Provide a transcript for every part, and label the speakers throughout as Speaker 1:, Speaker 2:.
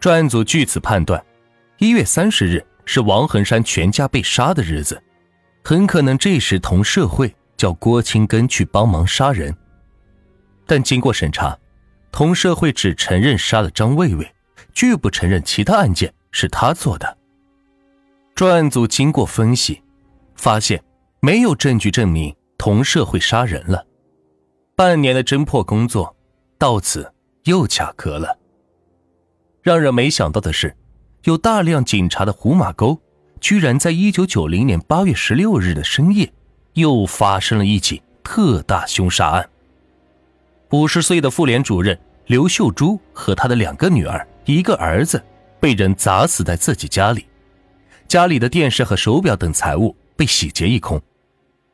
Speaker 1: 专案组据此判断，一月三十日是王恒山全家被杀的日子，很可能这时同社会叫郭青根去帮忙杀人。但经过审查，同社会只承认杀了张卫卫，拒不承认其他案件是他做的。专案组经过分析，发现没有证据证明同社会杀人了。半年的侦破工作到此又卡壳了。让人没想到的是，有大量警察的胡马沟，居然在一九九零年八月十六日的深夜，又发生了一起特大凶杀案。五十岁的妇联主任刘秀珠和他的两个女儿、一个儿子，被人砸死在自己家里，家里的电视和手表等财物被洗劫一空。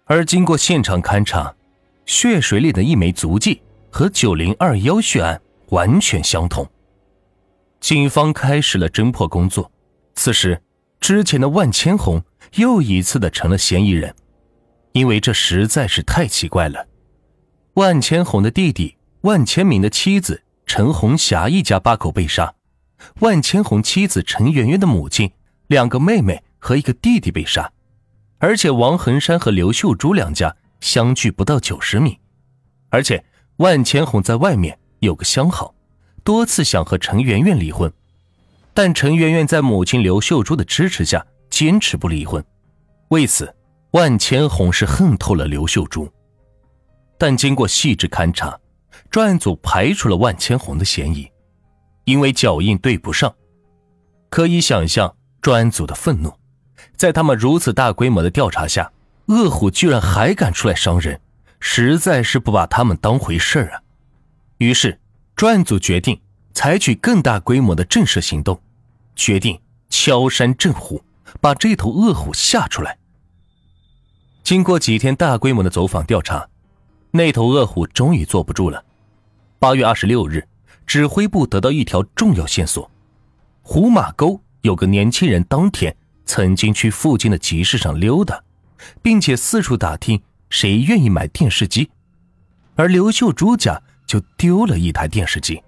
Speaker 1: 而经过现场勘查，血水里的一枚足迹和九零二幺血案完全相同。警方开始了侦破工作。此时，之前的万千红又一次的成了嫌疑人，因为这实在是太奇怪了。万千红的弟弟万千明的妻子陈红霞一家八口被杀，万千红妻子陈圆圆的母亲、两个妹妹和一个弟弟被杀，而且王恒山和刘秀珠两家相距不到九十米，而且万千红在外面有个相好。多次想和陈圆圆离婚，但陈圆圆在母亲刘秀珠的支持下坚持不离婚。为此，万千红是恨透了刘秀珠。但经过细致勘查，专案组排除了万千红的嫌疑，因为脚印对不上。可以想象专案组的愤怒，在他们如此大规模的调查下，恶虎居然还敢出来伤人，实在是不把他们当回事儿啊！于是。专案组决定采取更大规模的震慑行动，决定敲山震虎，把这头恶虎吓出来。经过几天大规模的走访调查，那头恶虎终于坐不住了。八月二十六日，指挥部得到一条重要线索：胡马沟有个年轻人当天曾经去附近的集市上溜达，并且四处打听谁愿意买电视机，而刘秀珠家。就丢了一台电视机，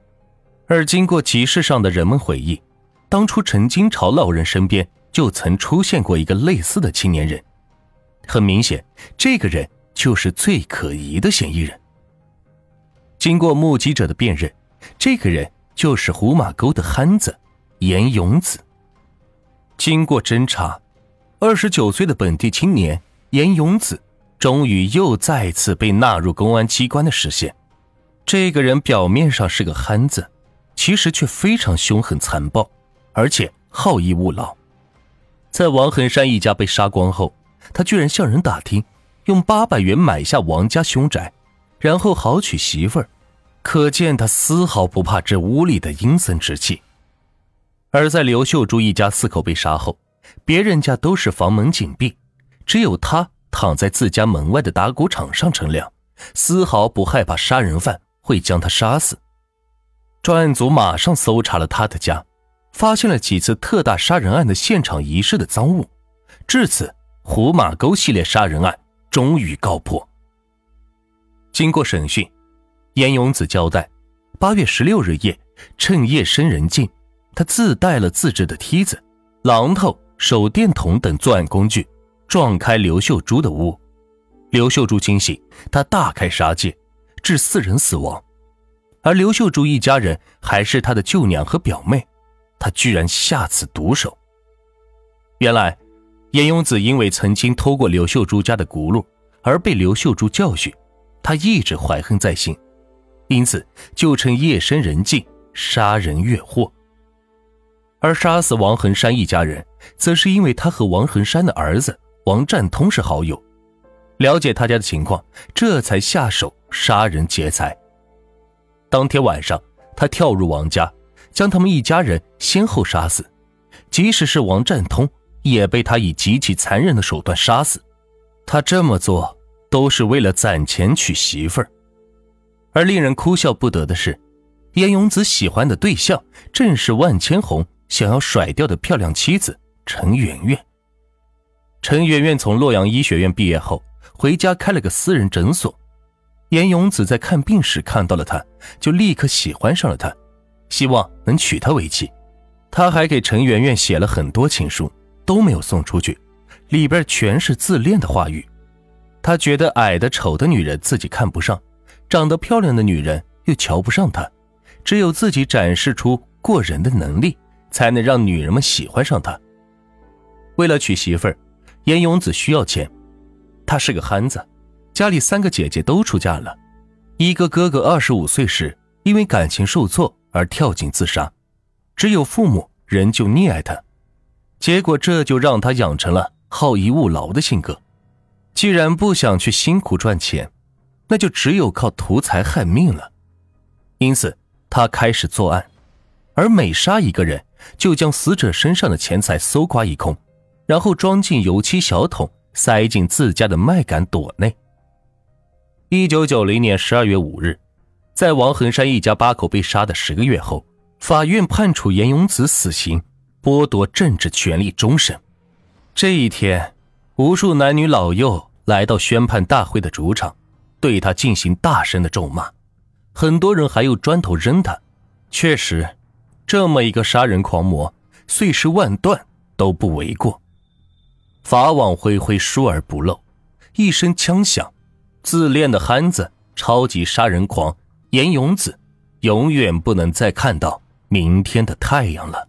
Speaker 1: 而经过集市上的人们回忆，当初陈金朝老人身边就曾出现过一个类似的青年人，很明显，这个人就是最可疑的嫌疑人。经过目击者的辨认，这个人就是胡马沟的憨子严永子。经过侦查，二十九岁的本地青年严永子，终于又再次被纳入公安机关的视线。这个人表面上是个憨子，其实却非常凶狠残暴，而且好逸恶劳。在王恒山一家被杀光后，他居然向人打听，用八百元买下王家凶宅，然后好娶媳妇儿。可见他丝毫不怕这屋里的阴森之气。而在刘秀珠一家四口被杀后，别人家都是房门紧闭，只有他躺在自家门外的打谷场上乘凉，丝毫不害怕杀人犯。会将他杀死。专案组马上搜查了他的家，发现了几次特大杀人案的现场遗失的赃物。至此，胡马沟系列杀人案终于告破。经过审讯，严永子交代，八月十六日夜，趁夜深人静，他自带了自制的梯子、榔头、手电筒等作案工具，撞开刘秀珠的屋。刘秀珠惊醒，他大开杀戒。致四人死亡，而刘秀珠一家人还是他的舅娘和表妹，他居然下此毒手。原来，严永子因为曾经偷过刘秀珠家的轱辘而被刘秀珠教训，他一直怀恨在心，因此就趁夜深人静杀人越货。而杀死王恒山一家人，则是因为他和王恒山的儿子王占通是好友。了解他家的情况，这才下手杀人劫财。当天晚上，他跳入王家，将他们一家人先后杀死。即使是王占通，也被他以极其残忍的手段杀死。他这么做都是为了攒钱娶媳妇儿。而令人哭笑不得的是，严永子喜欢的对象正是万千红想要甩掉的漂亮妻子陈圆圆。陈圆圆从洛阳医学院毕业后。回家开了个私人诊所，严永子在看病时看到了他，就立刻喜欢上了他，希望能娶她为妻。他还给陈圆圆写了很多情书，都没有送出去，里边全是自恋的话语。他觉得矮的、丑的女人自己看不上，长得漂亮的女人又瞧不上他，只有自己展示出过人的能力，才能让女人们喜欢上他。为了娶媳妇儿，严永子需要钱。他是个憨子，家里三个姐姐都出嫁了，一个哥哥二十五岁时因为感情受挫而跳井自杀，只有父母仍旧溺爱他。结果这就让他养成了好逸恶劳的性格。既然不想去辛苦赚钱，那就只有靠图财害命了。因此，他开始作案，而每杀一个人，就将死者身上的钱财搜刮一空。然后装进油漆小桶，塞进自家的麦秆垛内。一九九零年十二月五日，在王恒山一家八口被杀的十个月后，法院判处严永子死刑，剥夺政治权利终身。这一天，无数男女老幼来到宣判大会的主场，对他进行大声的咒骂，很多人还用砖头扔他。确实，这么一个杀人狂魔，碎尸万段都不为过。法网恢恢，疏而不漏。一声枪响，自恋的憨子、超级杀人狂严勇子，永远不能再看到明天的太阳了。